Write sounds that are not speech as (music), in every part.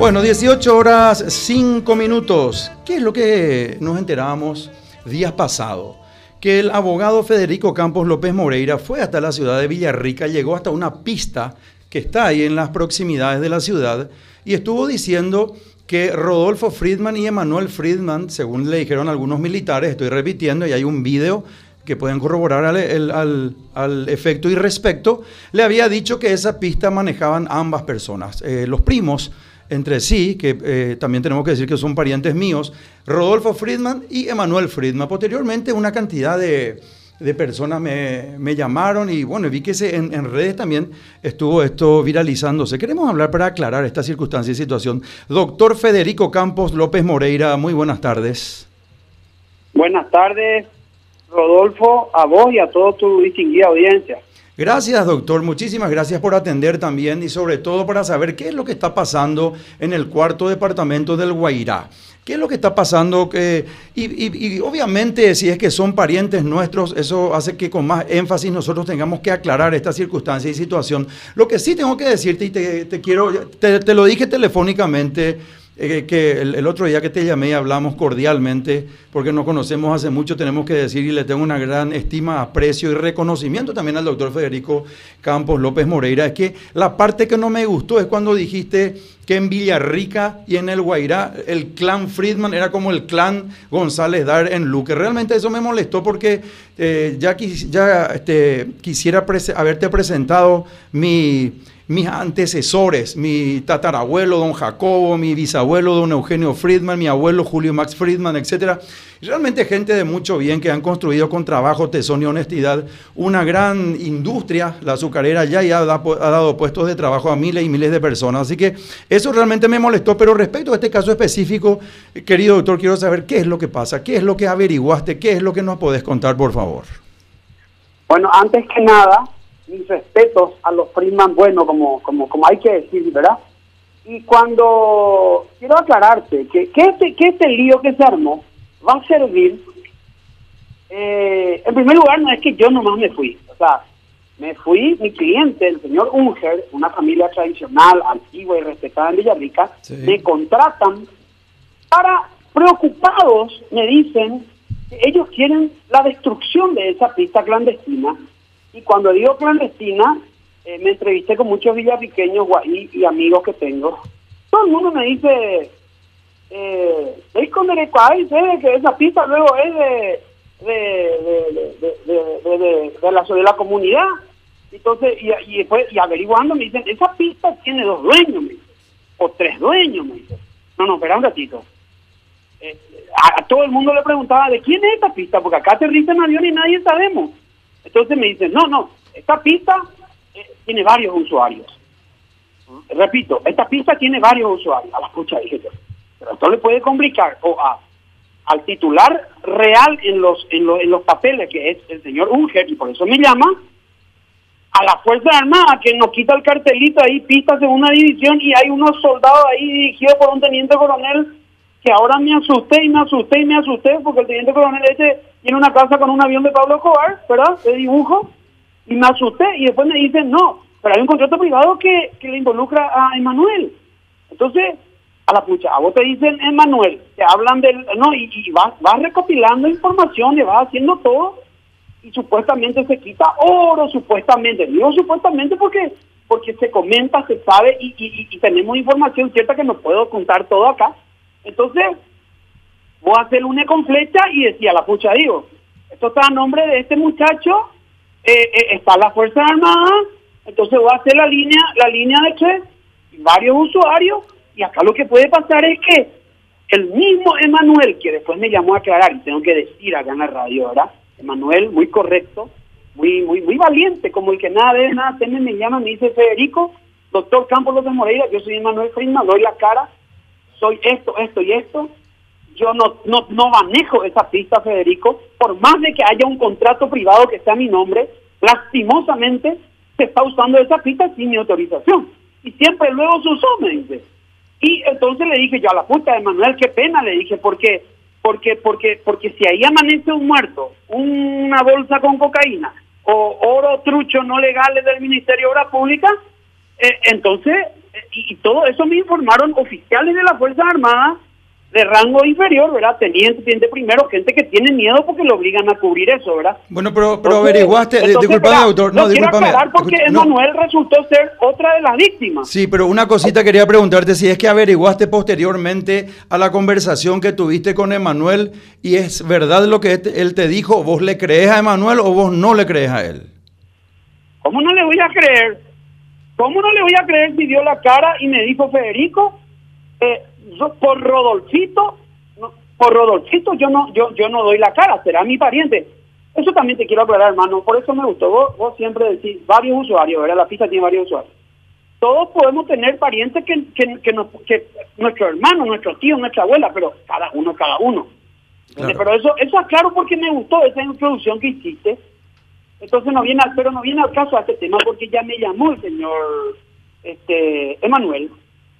Bueno, 18 horas 5 minutos. ¿Qué es lo que nos enterábamos días pasados? Que el abogado Federico Campos López Moreira fue hasta la ciudad de Villarrica, llegó hasta una pista que está ahí en las proximidades de la ciudad y estuvo diciendo que Rodolfo Friedman y Emanuel Friedman, según le dijeron algunos militares, estoy repitiendo y hay un video que pueden corroborar al, efecto y respecto, le había dicho que esa pista manejaban ambas personas, eh, los primos entre sí, que eh, también tenemos que decir que son parientes míos, Rodolfo Friedman y Emanuel Friedman. Posteriormente una cantidad de, personas me, llamaron y bueno, vi que se, en, redes también estuvo esto viralizándose. Queremos hablar para aclarar esta circunstancia y situación. Doctor Federico Campos López Moreira, muy buenas tardes. Buenas tardes, Rodolfo, a vos y a toda tu distinguida audiencia. Gracias, doctor. Muchísimas gracias por atender también y sobre todo para saber qué es lo que está pasando en el cuarto departamento del Guairá. ¿Qué es lo que está pasando? Que, y, obviamente si es que son parientes nuestros, eso hace que con más énfasis nosotros tengamos que aclarar esta circunstancia y situación. Lo que sí tengo que decirte y te, quiero, te lo dije telefónicamente, eh, que el, otro día que te llamé hablamos cordialmente, porque nos conocemos hace mucho, tenemos que decir, y le tengo una gran estima, aprecio y reconocimiento también al doctor Federico Campos López Moreira, es que la parte que no me gustó es cuando dijiste que en Villarrica y en el Guairá el clan Friedman era como el clan González Dar en Luque. Realmente eso me molestó porque eh, ya, ya este, quisiera haberte presentado mi mis antecesores, mi tatarabuelo don Jacobo, mi bisabuelo don Eugenio Friedman, mi abuelo Julio Max Friedman, etc. Realmente gente de mucho bien que han construido con trabajo, tesón y honestidad una gran industria, la azucarera ya, ya ha, dado puestos de trabajo a miles y miles de personas. Así que eso realmente me molestó, pero respecto a este caso específico, querido doctor, quiero saber qué es lo que pasa, qué es lo que averiguaste, qué es lo que nos podés contar, por favor. Bueno, antes que nada, mis respetos a los Friedman bueno, como, como, como hay que decir, ¿verdad? Y cuando quiero aclararte que, que, este, que este lío que se armó va a servir, eh, en primer lugar, no es que yo nomás me fui, o sea, me fui, mi cliente, el señor Unger, una familia tradicional, antigua y respetada en Villarrica, me contratan para, preocupados, me dicen que ellos quieren la destrucción de esa pista clandestina y cuando digo clandestina, eh, me entrevisté con muchos villarriqueños y, amigos que tengo. Todo el mundo me dice, eh, ¿veis con dice que esa pista luego es de, de, de, la, de la comunidad? Entonces, y, y, después, y averiguando me dicen, esa pista tiene dos dueños, o tres dueños, me dicen. No, no, espera un ratito. Eh, a, todo el mundo le preguntaba, ¿de quién es esta pista? Porque acá aterrizan avión y nadie sabemos. Entonces me dicen, no, no, esta pista eh, tiene varios usuarios. Repito, esta pista tiene varios usuarios. A la escucha dije yo. Pero esto le puede complicar o a, al titular real en los, en, en los papeles, que es el señor Unger, y por eso me llama, a la Fuerza Armada, que nos quita el cartelito ahí, pista segunda división, y hay unos soldados ahí dirigidos por un teniente coronel que ahora me asusté y me asusté y me asusté porque el teniente coronel este tiene una casa con un avión de Pablo Escobar, ¿verdad? De dibujo, y me asusté y después me dicen, no, pero hay un contrato privado que, que le involucra a Emanuel. Entonces, a la pucha, a vos te dicen Emanuel, te hablan del, no, y, y vas, recopilando información, y vas haciendo todo, y supuestamente se quita oro, supuestamente, digo supuestamente porque porque se comenta, se sabe y, y tenemos información cierta que no puedo contar todo acá, entonces, voy a hacer una con flecha y decía la pucha, digo, esto está a nombre de este muchacho, eh, eh, está la Fuerza Armada, entonces voy a hacer la línea, la línea de que varios usuarios, y acá lo que puede pasar es que el mismo Emanuel, que después me llamó a aclarar, y tengo que decir acá en la radio, ¿verdad? Emanuel, muy correcto, muy, muy, muy valiente, como el que nada de nada teme, me llama, me dice Federico, doctor Campos López Moreira, yo soy Emanuel Friedman, doy la cara, soy esto, esto y esto. Yo no, no, no manejo esa pista, Federico, por más de que haya un contrato privado que sea mi nombre, lastimosamente se está usando esa pista sin mi autorización. Y siempre luego se usó, me dice. Y entonces le dije yo a la puta de Manuel, qué pena, le dije, porque, porque, porque, porque si ahí amanece un muerto, una bolsa con cocaína, o oro trucho no legales del Ministerio de Obras Públicas, eh, entonces y, y todo eso me informaron oficiales de las Fuerzas Armadas de rango inferior, ¿verdad? Teniente, teniente primero, gente que tiene miedo porque lo obligan a cubrir eso, ¿verdad? Bueno, pero, pero averiguaste, eh, disculpame, doctor, no, disculpame. porque Emanuel resultó ser otra de las víctimas. Sí, pero una cosita quería preguntarte si es que averiguaste posteriormente a la conversación que tuviste con Emanuel y es verdad lo que él te dijo, ¿vos le crees a Emanuel o vos no le crees a él? ¿Cómo no le voy a creer? ¿Cómo no le voy a creer si dio la cara y me dijo Federico? Eh, por Rodolfito, por Rodolfito yo no, yo, yo no doy la cara, será mi pariente. Eso también te quiero aclarar, hermano, por eso me gustó. Vos, siempre decís, varios usuarios, ¿verdad? La pista tiene varios usuarios. Todos podemos tener parientes que, que, que, nuestro hermano, nuestro tío, nuestra abuela, pero cada uno, cada uno. Pero eso, eso aclaro porque me gustó esa introducción que hiciste. Entonces no viene, pero no viene al caso a este tema porque ya me llamó el señor este Emanuel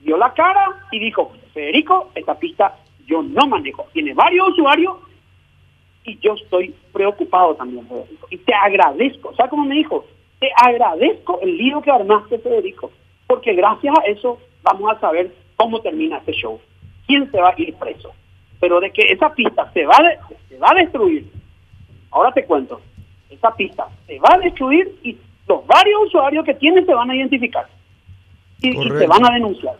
dio la cara y dijo, Federico, esta pista yo no manejo. Tiene varios usuarios y yo estoy preocupado también, Federico. Y te agradezco, ¿sabes cómo me dijo? Te agradezco el lío que armaste, Federico, porque gracias a eso vamos a saber cómo termina este show. ¿Quién se va a ir preso? Pero de que esa pista se va, se va a destruir, ahora te cuento, esa pista se va a destruir y los varios usuarios que tiene se van a identificar y se van a denunciar.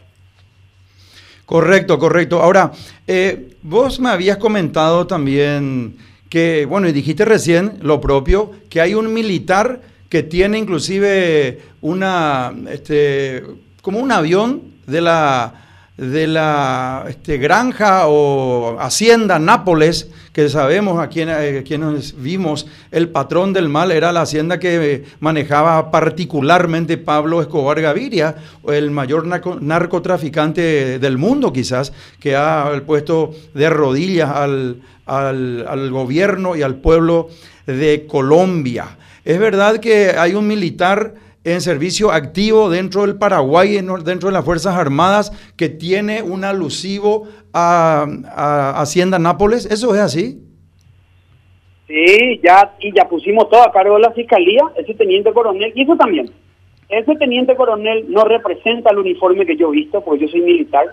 Correcto, correcto. Ahora, eh, vos me habías comentado también que, bueno, y dijiste recién lo propio, que hay un militar que tiene inclusive una, este, como un avión de la de la este, granja o hacienda Nápoles, que sabemos a eh, quienes vimos, el patrón del mal era la hacienda que manejaba particularmente Pablo Escobar Gaviria, el mayor narcotraficante del mundo quizás, que ha puesto de rodillas al, al gobierno y al pueblo de Colombia. Es verdad que hay un militar en servicio activo dentro del Paraguay, dentro de las Fuerzas Armadas, que tiene un alusivo a, Hacienda Nápoles. ¿Eso es así? Sí, ya, y ya pusimos todo a cargo de la Fiscalía, ese teniente coronel, y eso también. Ese teniente coronel no representa el uniforme que yo he visto, porque yo soy militar.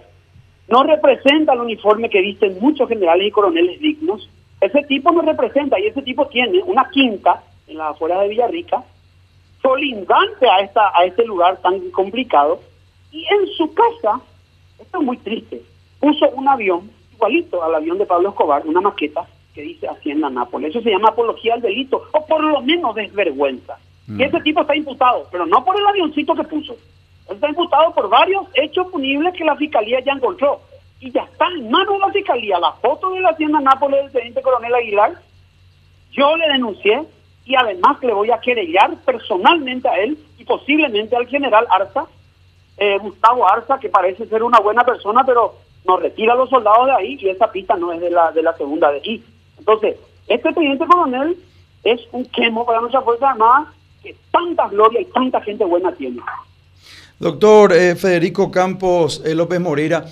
No representa el uniforme que visten muchos generales y coroneles dignos. Ese tipo no representa, y ese tipo tiene una quinta en las afueras de Villarrica, solindante a, esta, a este lugar tan complicado. Y en su casa, esto es muy triste, puso un avión igualito al avión de Pablo Escobar, una maqueta que dice Hacienda Nápoles. Eso se llama apología al delito, o por lo menos desvergüenza. Y mm. ese tipo está imputado, pero no por el avioncito que puso. está imputado por varios hechos punibles que la fiscalía ya encontró. Y ya está en manos de la fiscalía la foto de la Hacienda Nápoles del teniente coronel Aguilar. Yo le denuncié, y además le voy a querellar personalmente a él y posiblemente al general Arza, eh, Gustavo Arza, que parece ser una buena persona, pero nos retira a los soldados de ahí y esa pista no es de la, de la segunda de ahí. Entonces, este teniente coronel es un quemo para nuestra Fuerza Armada que tanta gloria y tanta gente buena tiene. Doctor eh, Federico Campos eh, López Moreira,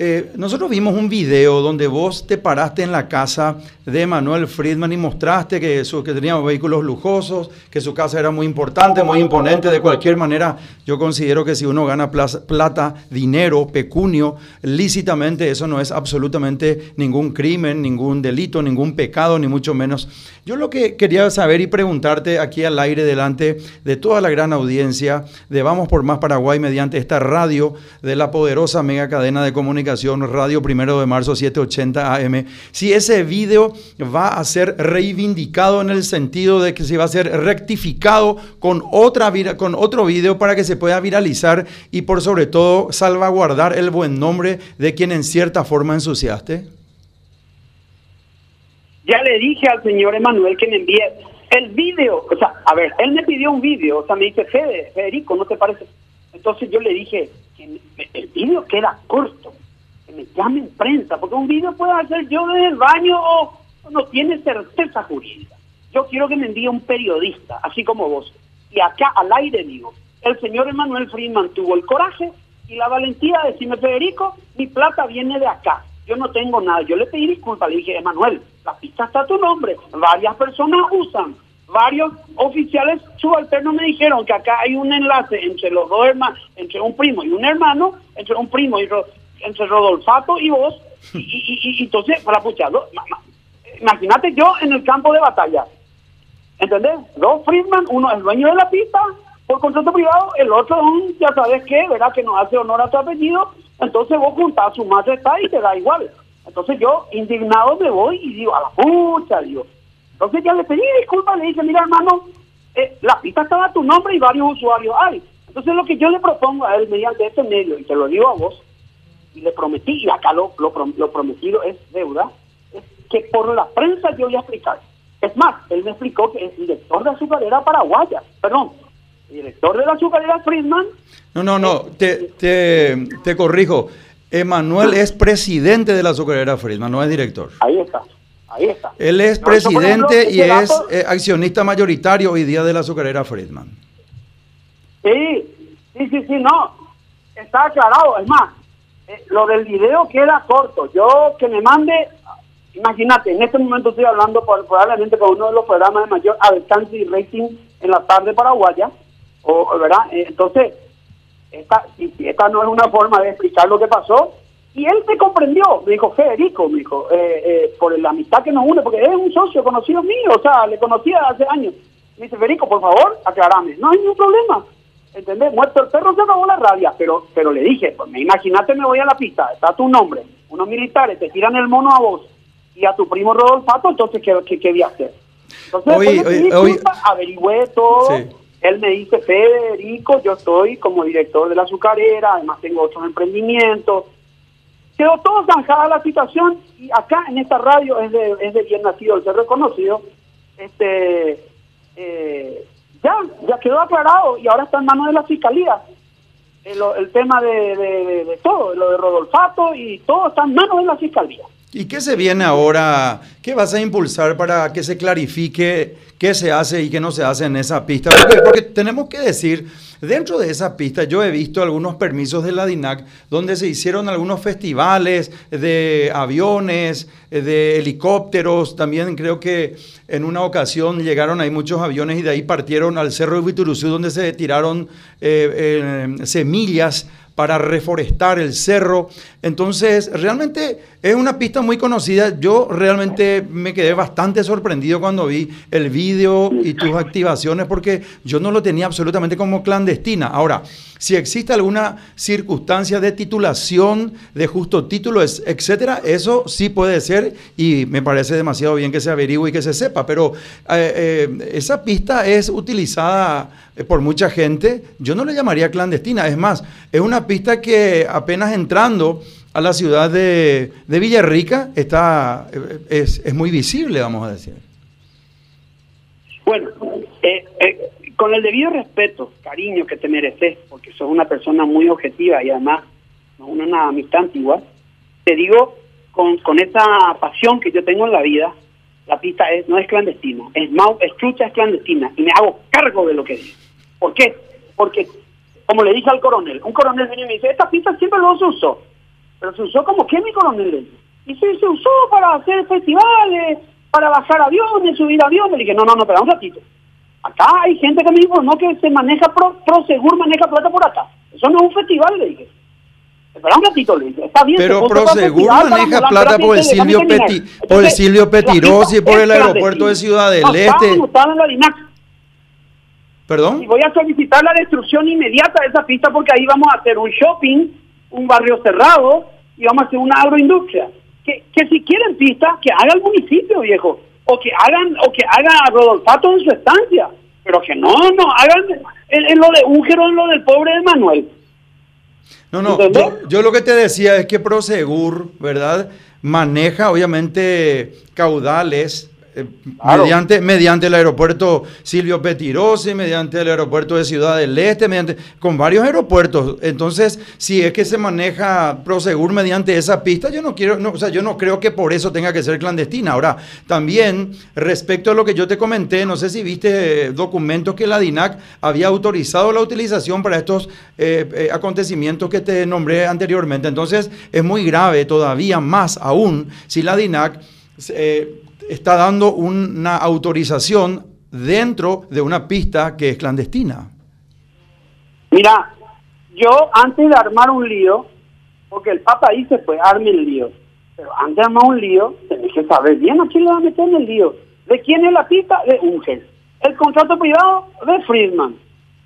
eh, nosotros vimos un video donde vos te paraste en la casa de Manuel Friedman y mostraste que, su, que tenía vehículos lujosos, que su casa era muy importante, muy imponente. De cualquier manera, yo considero que si uno gana plata, dinero, pecunio, lícitamente, eso no es absolutamente ningún crimen, ningún delito, ningún pecado, ni mucho menos. Yo lo que quería saber y preguntarte aquí al aire delante de toda la gran audiencia de Vamos por Más Paraguay mediante esta radio de la poderosa mega cadena de comunicación Radio Primero de Marzo 780 AM, si ese video va a ser reivindicado en el sentido de que se va a ser rectificado con, otra, con otro video para que se pueda viralizar y por sobre todo salvaguardar el buen nombre de quien en cierta forma ensuciaste? Ya le dije al señor Emanuel que me envíe el video, o sea, a ver, él me pidió un video, o sea, me dice, Federico, ¿no te parece? Entonces yo le dije, el video queda corto me llamen prensa, porque un video puedo hacer yo desde el baño o no tiene certeza jurídica. Yo quiero que me envíe un periodista, así como vos. Y acá al aire digo, el señor Emanuel Friedman tuvo el coraje y la valentía de decirme, Federico, mi plata viene de acá. Yo no tengo nada. Yo le pedí disculpas, le dije, Emanuel, la pista está tu nombre. Varias personas usan varios oficiales subalternos me dijeron que acá hay un enlace entre los dos hermanos, entre un primo y un hermano, entre un primo y entre Rodolfato y vos, y, entonces, para pucharlo, imagínate yo en el campo de batalla, ¿entendés? Dos Friedman, uno es dueño de la pista por contrato privado, el otro un, ya sabes qué, ¿verdad? Que no hace honor a tu apellido, entonces vos juntás su madre está y te da igual. Entonces yo, indignado, me voy y digo, a la pucha, digo. Entonces ya le pedí disculpas, le dije, mira hermano, eh, la pista estaba a tu nombre y varios usuarios hay. Entonces lo que yo le propongo a él mediante este medio, y te lo digo a vos, y le prometí, y acá lo, lo, prometido es deuda, es que por la prensa yo voy a explicar. Es más, él me explicó que el director de azucarera paraguaya, perdón, director de la azucarera Friedman. No, no, no, te, te, te corrijo. Emanuel es presidente de la azucarera Friedman, no es director. Ahí está. Ahí está. Él es presidente y es eh, accionista mayoritario hoy día de la azucarera Friedman. Sí, sí, sí, sí, no. Está aclarado. Es más, eh, lo del video queda corto. Yo que me mande, imagínate, en este momento estoy hablando probablemente con uno de los programas de mayor alcance y rating en la tarde paraguaya. O, ¿verdad? Eh, entonces, esta, esta no es una forma de explicar lo que pasó, y él me comprendió, me dijo, Federico, me dijo, eh, por la amistad que nos une, porque es un socio conocido mío, o sea, le conocía hace años. Me dice, Federico, por favor, aclarame. No hay ningún problema. ¿Entendés? Muerto el perro se acabó la rabia, pero pero le dije, pues me imagínate, me voy a la pista, está tu nombre, unos militares te tiran el mono a vos y a tu primo Rodolfo, entonces, ¿qué, qué, qué voy a hacer? Entonces, oye, averigüé todo. Él me dice, Federico, yo estoy como director de la azucarera, además tengo otros emprendimientos, Quedó todo zanjada la situación y acá en esta radio es de, es de bien nacido el ser reconocido. Este, eh, ya, ya quedó aclarado y ahora está en manos de la fiscalía. El, el tema de, de, todo, lo de Rodolfato y todo está en manos de la fiscalía. ¿Y qué se viene ahora? ¿Qué vas a impulsar para que se clarifique qué se hace y qué no se hace en esa pista? porque tenemos que decir Dentro de esa pista yo he visto algunos permisos de la DINAC donde se hicieron algunos festivales de aviones, de helicópteros. También creo que en una ocasión llegaron ahí muchos aviones y de ahí partieron al Cerro de Vituruzú donde se tiraron eh, eh, semillas para reforestar el cerro. Entonces, realmente es una pista muy conocida. Yo realmente me quedé bastante sorprendido cuando vi el vídeo y tus activaciones porque yo no lo tenía absolutamente como clandestina. Ahora, si existe alguna circunstancia de titulación, de justo título, etcétera, eso sí puede ser y me parece demasiado bien que se averigüe y que se sepa, pero eh, eh, esa pista es utilizada eh, por mucha gente, yo no le llamaría clandestina, es más, es una pista que apenas entrando a la ciudad de, de Villarrica está, es, es muy visible, vamos a decir. Bueno, eh, con el debido respeto, cariño que te mereces, porque sos una persona muy objetiva y además una, una amistad antigua, te digo con, con esa pasión que yo tengo en la vida, la pista es no es clandestina, es mau, es es clandestina y me hago cargo de lo que digo. ¿Por qué? Porque, como le dije al coronel, un coronel viene y me dice, esta pista siempre lo se usó, pero se usó como que mi coronel. Y se, se usó para hacer festivales, para bajar aviones, subir aviones. Le dije, no, no, no, pero un ratito. Acá hay gente que me informó que se maneja, Prosegur maneja plata por acá. Eso no es un festival, le dije. Espera un ratito, le dije. Está bien. Pero Prosegur maneja plata por el, Silvio Peti, por el Silvio Petirosi, por el aeropuerto de Ciudad del Este. ¿Perdón? Y voy a solicitar la destrucción inmediata de esa pista porque ahí vamos a hacer un shopping, un barrio cerrado y vamos a hacer una agroindustria. Que, que si quieren pista, que haga el municipio, viejo o que hagan o que haga a Rodolfato en su estancia, pero que no, no, hagan en, lo de Újero, en lo del pobre de Manuel. No, no, yo, lo que te decía es que Prosegur, ¿verdad? Maneja obviamente caudales eh, mediante, mediante el aeropuerto Silvio Petirosi, mediante el aeropuerto de Ciudad del Este, mediante, con varios aeropuertos. Entonces, si es que se maneja Prosegur mediante esa pista, yo no quiero, no, o sea, yo no creo que por eso tenga que ser clandestina. Ahora, también respecto a lo que yo te comenté, no sé si viste eh, documentos que la DINAC había autorizado la utilización para estos eh, acontecimientos que te nombré anteriormente. Entonces, es muy grave todavía más aún si la DINAC está dando una autorización dentro de una pista que es clandestina. Mira, yo antes de armar un lío, porque el Papa dice, pues arme el lío. Pero antes de armar un lío, tenés que saber bien a quién le va a meter en el lío. ¿De quién es la pista? De Ungel. El contrato privado de Friedman.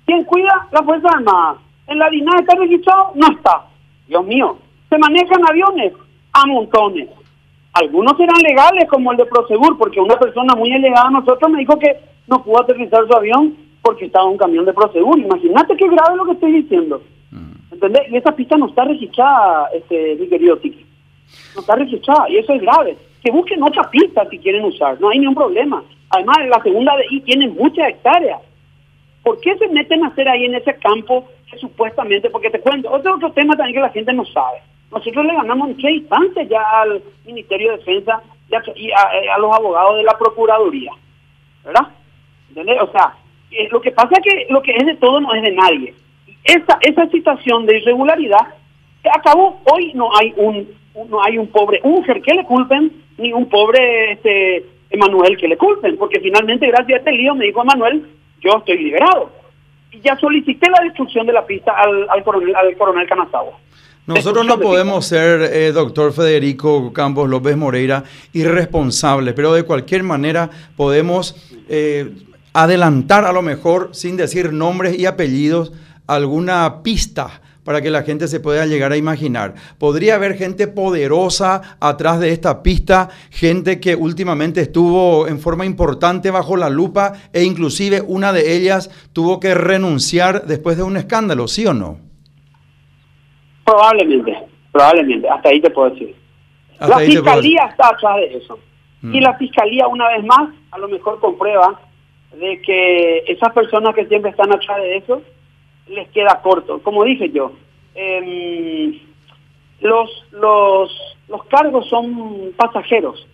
¿Quién cuida? La Fuerza Armada. En la DINA está registrado, no está. Dios mío, se manejan aviones a montones. Algunos serán legales, como el de Prosegur, porque una persona muy elegada a nosotros me dijo que no pudo aterrizar su avión porque estaba un camión de Prosegur. Imagínate qué grave lo que estoy diciendo. ¿Entendés? Y esa pista no está registrada, este, mi querido Tiki. No está registrada y eso es grave. Que busquen otra pista si quieren usar, no hay ningún problema. Además, la segunda de I tiene muchas hectáreas. ¿Por qué se meten a hacer ahí en ese campo que supuestamente, porque te cuento, otro, otro tema también que la gente no sabe. Nosotros le ganamos en instantes ya al Ministerio de Defensa y a, y a, los abogados de la Procuraduría. ¿Verdad? O sea, eh, lo que pasa es que lo que es de todo no es de nadie. Esa, esa situación de irregularidad se acabó. Hoy no hay un, no hay un pobre Unger que le culpen, ni un pobre este Emanuel que le culpen, porque finalmente gracias a este lío me dijo Emanuel, yo estoy liberado. Y ya solicité la destrucción de la pista al, al coronel, al coronel. Nosotros no podemos ser, eh, doctor Federico Campos López Moreira, irresponsables, pero de cualquier manera podemos eh, adelantar a lo mejor, sin decir nombres y apellidos, alguna pista para que la gente se pueda llegar a imaginar. Podría haber gente poderosa atrás de esta pista, gente que últimamente estuvo en forma importante bajo la lupa e inclusive una de ellas tuvo que renunciar después de un escándalo, ¿sí o no? Probablemente, probablemente, hasta ahí te puedo decir. Hasta la puedo fiscalía está atrás de eso. Mm. Y la fiscalía, una vez más, a lo mejor comprueba de que esas personas que siempre están atrás de eso les queda corto. Como dije yo, em, los, los, los cargos son pasajeros,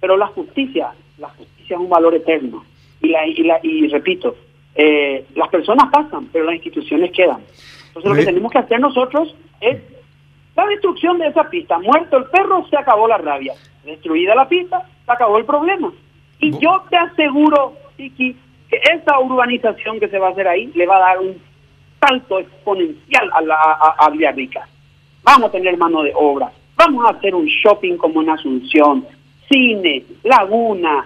pero la justicia, la justicia es un valor eterno. Y, la, y, la, y repito, eh, las personas pasan, pero las instituciones quedan. Entonces lo que tenemos que hacer nosotros es la destrucción de esa pista. Muerto el perro, se acabó la rabia. Destruida la pista, se acabó el problema. Y Bu- yo te aseguro, Tiki, que esa urbanización que se va a hacer ahí le va a dar un salto exponencial a, la, a, a Villarrica. Vamos a tener mano de obra. Vamos a hacer un shopping como en Asunción, cine, laguna.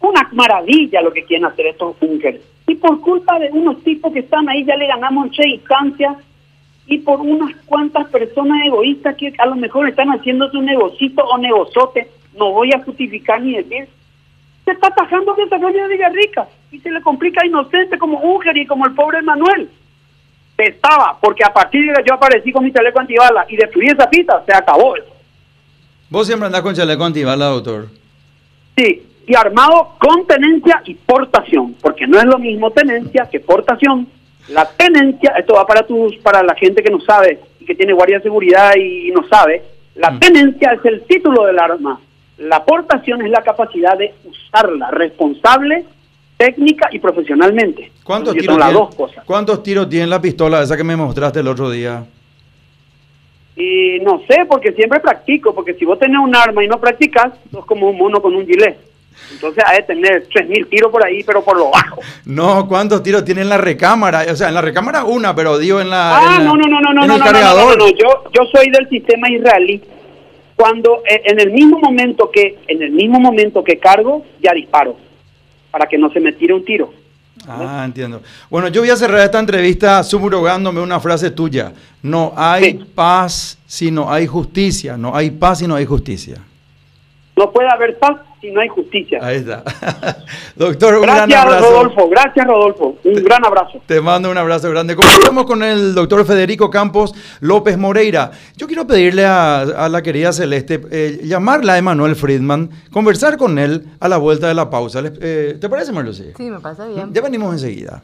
Una maravilla lo que quieren hacer estos bunkers. Y por culpa de unos tipos que están ahí ya le ganamos en tres instancias y por unas cuantas personas egoístas que a lo mejor están haciendo su negocito o negozote, no voy a justificar ni decir, se está atajando el desarrollo de Villarrica y se le complica a inocente como Uger y como el pobre Manuel. Estaba, porque a partir de que yo aparecí con mi chaleco antibala y destruí esa pista, se acabó eso. Vos siempre andás con chaleco antibala, doctor. Sí, y armado con tenencia y portación, porque no es lo mismo tenencia que portación. La tenencia, esto va para tus, para la gente que no sabe y que tiene guardia de seguridad y no sabe, la Mm. tenencia es el título del arma. La portación es la capacidad de usarla responsable, técnica y profesionalmente. ¿Cuántos tiros, las tiene, dos cosas. ¿Cuántos tiros tiene la pistola esa que me mostraste el otro día? Y no sé, porque siempre practico, porque si vos tenés un arma y no practicas, sos como un mono con un gilet. Entonces hay de tener 3.000 tiros por ahí, pero por lo bajo. No, ¿cuántos tiros tiene en la recámara? O sea, en la recámara una, pero digo en la. Ah, en la- no, no, no, no, no, no, el no, no, no, cargador. no, no, Yo, yo soy del sistema israelí. Cuando eh, en el mismo momento que en el mismo momento que cargo, ya disparo para que no se me tire un tiro. Ah, entiendo. Bueno, yo voy a cerrar esta entrevista subrogándome una frase tuya. No hay Sí. paz si no hay justicia. No hay paz si no hay justicia. No puede haber paz si no hay justicia. Ahí está. (laughs) Doctor, un gran Gracias, abrazo. Rodolfo. Gracias, Rodolfo. Un gran abrazo. Te mando un abrazo grande. Comenzamos con el doctor Federico Campos López Moreira. Yo quiero pedirle a, a la querida Celeste eh, llamarla a Emanuel Friedman, conversar con él a la vuelta de la pausa. Eh, ¿Te parece, Marlucy? Sí, me pasa bien. Ya venimos enseguida.